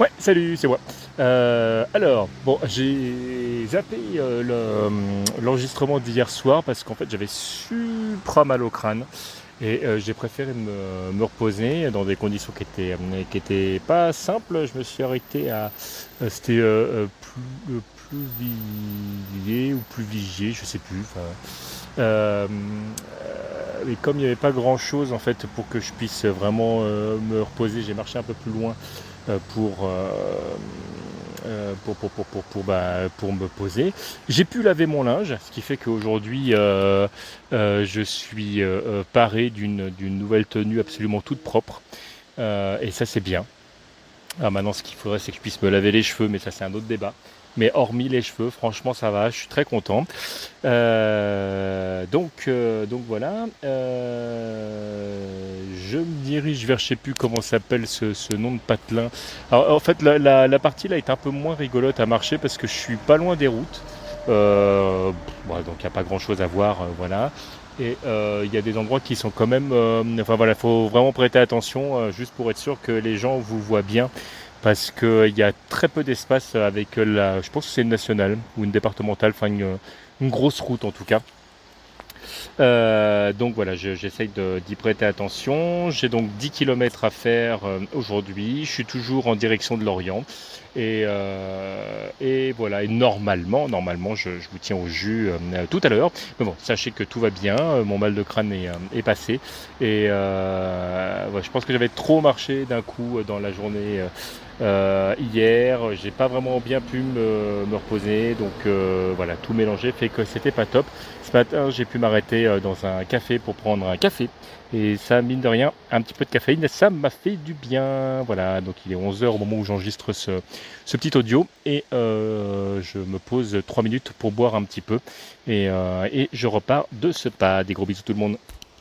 Ouais, salut, c'est moi. Euh, alors, bon, j'ai zappé euh, le- l'enregistrement d'hier soir parce qu'en fait j'avais super mal au crâne et euh, j'ai préféré me, reposer dans des conditions qui étaient, euh, qui étaient pas simples. Je me suis arrêté à. euh, C'était euh, euh, plus, euh, Pluvier ou Pluvigier, je sais plus. euh, euh, mais comme il n'y avait pas grand chose en fait pour que je puisse vraiment euh, me reposer, j'ai marché un peu plus loin euh, pour, euh, euh, pour, pour, pour, pour, pour, bah, pour me poser. J'ai pu laver mon linge, ce qui fait qu'aujourd'hui je suis paré d'une nouvelle tenue absolument toute propre. Et ça c'est bien. Alors maintenant ce qu'il faudrait c'est que je puisse me laver les cheveux, mais ça c'est un autre débat. Mais hormis les cheveux, franchement ça va, je suis très content. Euh, donc, euh, donc voilà. Euh, je me dirige vers, je sais plus comment s'appelle ce, ce nom de patelin. Alors, en fait, la, la- la partie là est un peu moins rigolote à marcher parce que je suis pas loin des routes. Euh, bon, donc il n'y a pas grand chose à voir, euh, voilà. Et euh, il y a des endroits qui sont quand même. euh, enfin voilà, faut vraiment prêter attention, euh, juste pour être sûr que les gens vous voient bien. Parce qu'il y a très peu d'espace avec la. Je pense que c'est une nationale ou une départementale, enfin une, une grosse route en tout cas. Euh, donc voilà, je- j'essaye d'y prêter attention. J'ai donc 10 kilomètres à faire euh, aujourd'hui. Je suis toujours en direction de l'Orient. Et, euh, voilà, et normalement, normalement, je, vous tiens au jus tout à l'heure. Mais bon, sachez que tout va bien. Mon mal de crâne est, est passé. Et je pense que j'avais trop marché d'un coup euh, dans la journée euh, euh, hier. J'ai pas vraiment bien pu me, reposer. Donc voilà, tout mélangé fait que c'était pas top. Ce matin, j'ai pu m'arrêter dans un café pour prendre un café. Et ça, mine de rien, un petit peu de caféine, ça m'a fait du bien. Voilà, donc il est 11h au moment où j'enregistre ce, petit audio. Et je me pose 3 minutes pour boire un petit peu. Et, et je repars de ce pas. Des gros bisous tout le monde.